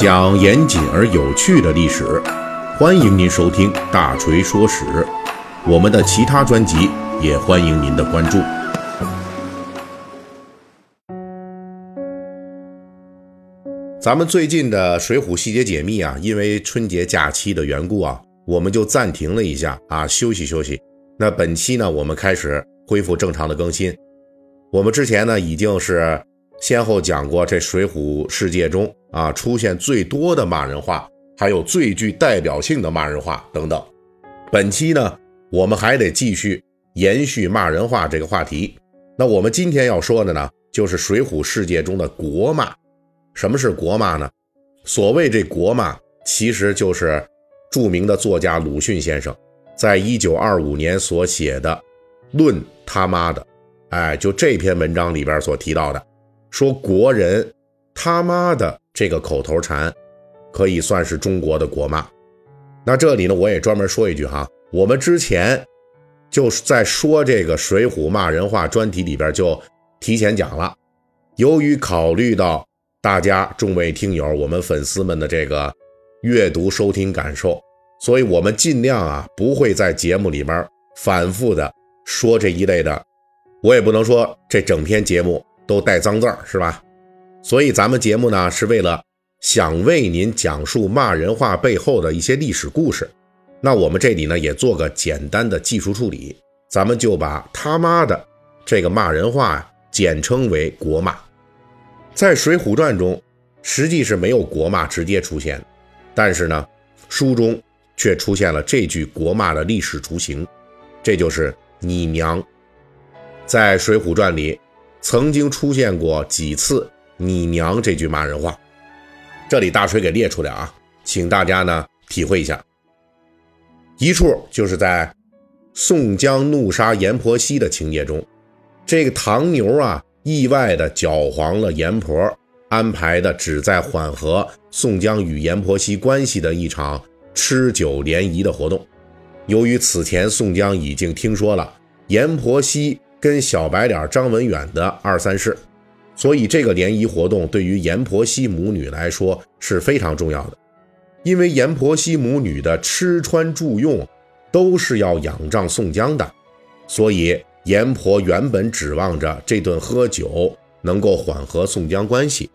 讲严谨而有趣的历史，欢迎您收听《大锤说史》。我们的其他专辑也欢迎您的关注。咱们最近的《水浒细节解密》啊，因为春节假期的缘故啊，我们就暂停了一下啊，休息休息。那本期呢，我们开始恢复正常的更新。我们之前呢，已经是先后讲过这水浒世界中啊出现最多的骂人话，还有最具代表性的骂人话等等。本期呢，我们还得继续延续骂人话这个话题。那我们今天要说的呢，就是水浒世界中的国骂。什么是国骂呢？所谓这国骂，其实就是著名的作家鲁迅先生在一九二五年所写的《论他妈的》，哎，就这篇文章里边所提到的，说国人他妈的这个口头禅，可以算是中国的国骂。那这里呢，我也专门说一句哈，我们之前就是在说这个《水浒》骂人话专题里边就提前讲了，由于考虑到。大家众位听友，我们粉丝们的这个阅读收听感受，所以我们尽量啊不会在节目里边反复的说这一类的，我也不能说这整篇节目都带脏字儿，是吧？所以咱们节目呢是为了想为您讲述骂人话背后的一些历史故事，那我们这里呢也做个简单的技术处理，咱们就把他妈的这个骂人话简称为国骂。在《水浒传》中，实际是没有国骂直接出现，但是呢，书中却出现了这句国骂的历史雏形，这就是“你娘”。在《水浒传》里，曾经出现过几次“你娘”这句骂人话，这里大锤给列出来啊，请大家呢体会一下。一处就是在宋江怒杀阎婆惜的情节中，这个唐牛啊。意外的搅黄了阎婆安排的旨在缓和宋江与阎婆惜关系的一场吃酒联谊的活动。由于此前宋江已经听说了阎婆惜跟小白脸张文远的二三事，所以这个联谊活动对于阎婆惜母女来说是非常重要的。因为阎婆惜母女的吃穿住用都是要仰仗宋江的，所以。阎婆原本指望着这顿喝酒能够缓和宋江关系，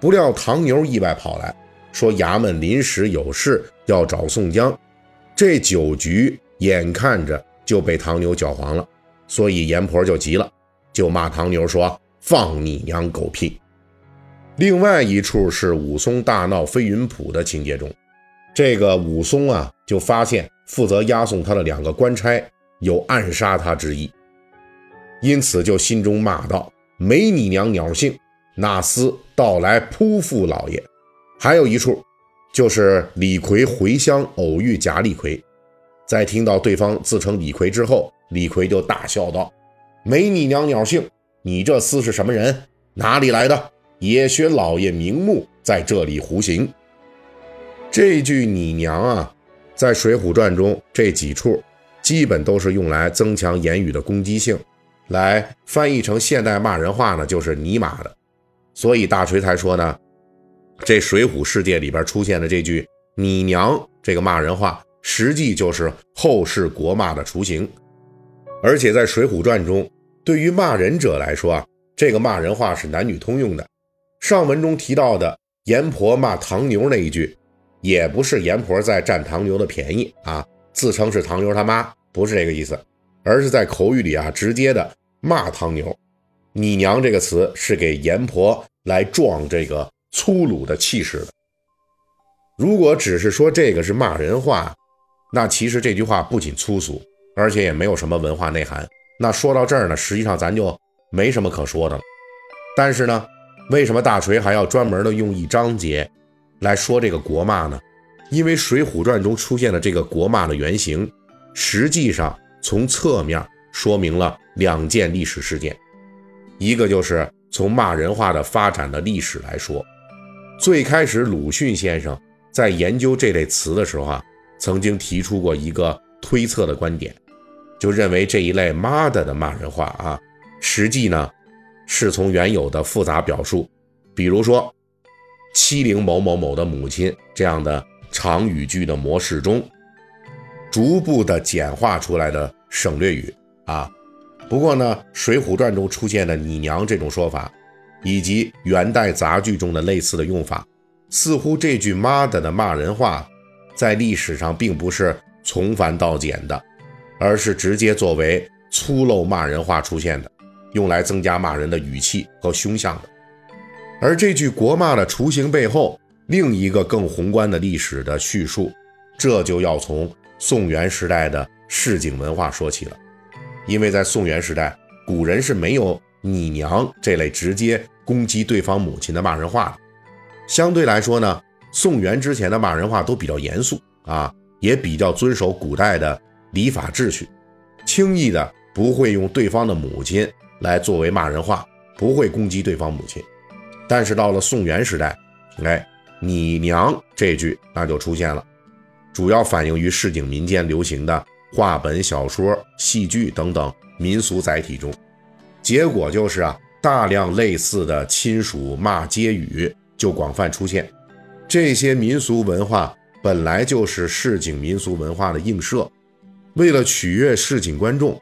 不料唐牛意外跑来说衙门临时有事要找宋江，这酒局眼看着就被唐牛搅黄了，所以阎婆就急了，就骂唐牛说：“放你娘狗屁！”另外一处是武松大闹飞云浦的情节中，这个武松啊就发现负责押送他的两个官差有暗杀他之意。因此就心中骂道：“没你娘鸟性！那厮到来扑附老爷。”还有一处，就是李逵回乡偶遇贾李逵，在听到对方自称李逵之后，李逵就大笑道：“没你娘鸟性！你这厮是什么人？哪里来的？也学老爷名目，在这里胡行。”这句“你娘”啊，在《水浒传》中这几处，基本都是用来增强言语的攻击性。来翻译成现代骂人话呢，就是你妈的。所以大锤才说呢，这水浒世界里边出现的这句“你娘”这个骂人话，实际就是后世国骂的雏形。而且在《水浒传》中，对于骂人者来说啊，这个骂人话是男女通用的。上文中提到的阎婆骂唐牛那一句，也不是阎婆在占唐牛的便宜啊，自称是唐牛他妈，不是这个意思，而是在口语里啊，直接的。骂唐牛，你娘这个词是给阎婆来壮这个粗鲁的气势的。如果只是说这个是骂人话，那其实这句话不仅粗俗，而且也没有什么文化内涵。那说到这儿呢，实际上咱就没什么可说的了。但是呢，为什么大锤还要专门的用一章节来说这个国骂呢？因为《水浒传》中出现的这个国骂的原型，实际上从侧面。说明了两件历史事件，一个就是从骂人话的发展的历史来说，最开始鲁迅先生在研究这类词的时候啊，曾经提出过一个推测的观点，就认为这一类“妈的”的骂人话啊，实际呢是从原有的复杂表述，比如说欺凌某某某的母亲这样的长语句的模式中，逐步的简化出来的省略语啊。不过呢，《水浒传》中出现的“你娘”这种说法，以及元代杂剧中的类似的用法，似乎这句“妈的”的骂人话，在历史上并不是从繁到简的，而是直接作为粗陋骂人话出现的，用来增加骂人的语气和凶相的。而这句国骂的雏形背后，另一个更宏观的历史的叙述，这就要从宋元时代的市井文化说起了。因为在宋元时代，古人是没有“你娘”这类直接攻击对方母亲的骂人话的。相对来说呢，宋元之前的骂人话都比较严肃啊，也比较遵守古代的礼法秩序，轻易的不会用对方的母亲来作为骂人话，不会攻击对方母亲。但是到了宋元时代，哎，“你娘”这句那就出现了，主要反映于市井民间流行的。话本、小说、戏剧等等民俗载体中，结果就是啊，大量类似的亲属骂街语就广泛出现。这些民俗文化本来就是市井民俗文化的映射，为了取悦市井观众，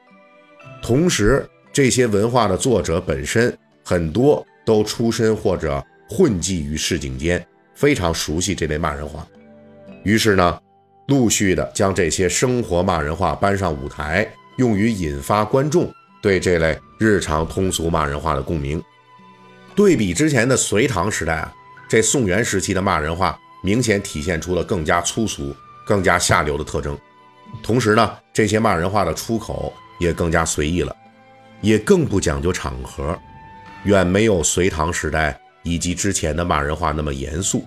同时这些文化的作者本身很多都出身或者混迹于市井间，非常熟悉这类骂人话。于是呢。陆续的将这些生活骂人话搬上舞台，用于引发观众对这类日常通俗骂人话的共鸣。对比之前的隋唐时代啊，这宋元时期的骂人话明显体现出了更加粗俗、更加下流的特征。同时呢，这些骂人话的出口也更加随意了，也更不讲究场合，远没有隋唐时代以及之前的骂人话那么严肃。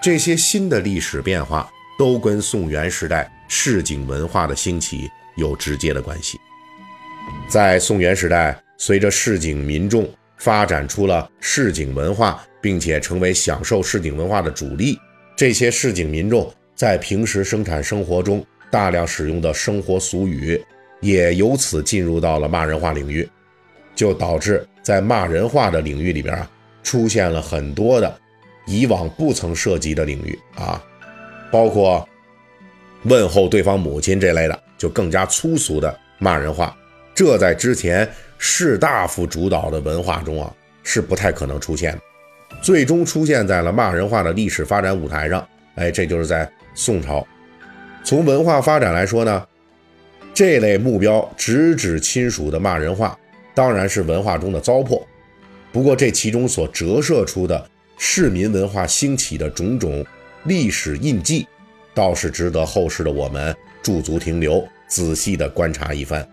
这些新的历史变化。都跟宋元时代市井文化的兴起有直接的关系。在宋元时代，随着市井民众发展出了市井文化，并且成为享受市井文化的主力，这些市井民众在平时生产生活中大量使用的生活俗语，也由此进入到了骂人话领域，就导致在骂人话的领域里边啊，出现了很多的以往不曾涉及的领域啊。包括问候对方母亲这类的，就更加粗俗的骂人话，这在之前士大夫主导的文化中啊是不太可能出现的。最终出现在了骂人话的历史发展舞台上，哎，这就是在宋朝。从文化发展来说呢，这类目标直指亲属的骂人话，当然是文化中的糟粕。不过这其中所折射出的市民文化兴起的种种。历史印记，倒是值得后世的我们驻足停留，仔细的观察一番。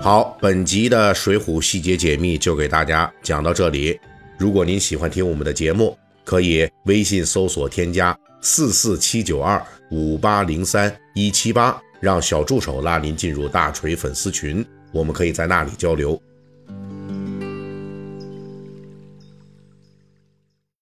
好，本集的《水浒细节解密》就给大家讲到这里。如果您喜欢听我们的节目，可以微信搜索添加四四七九二五八零三一七八，让小助手拉您进入大锤粉丝群，我们可以在那里交流。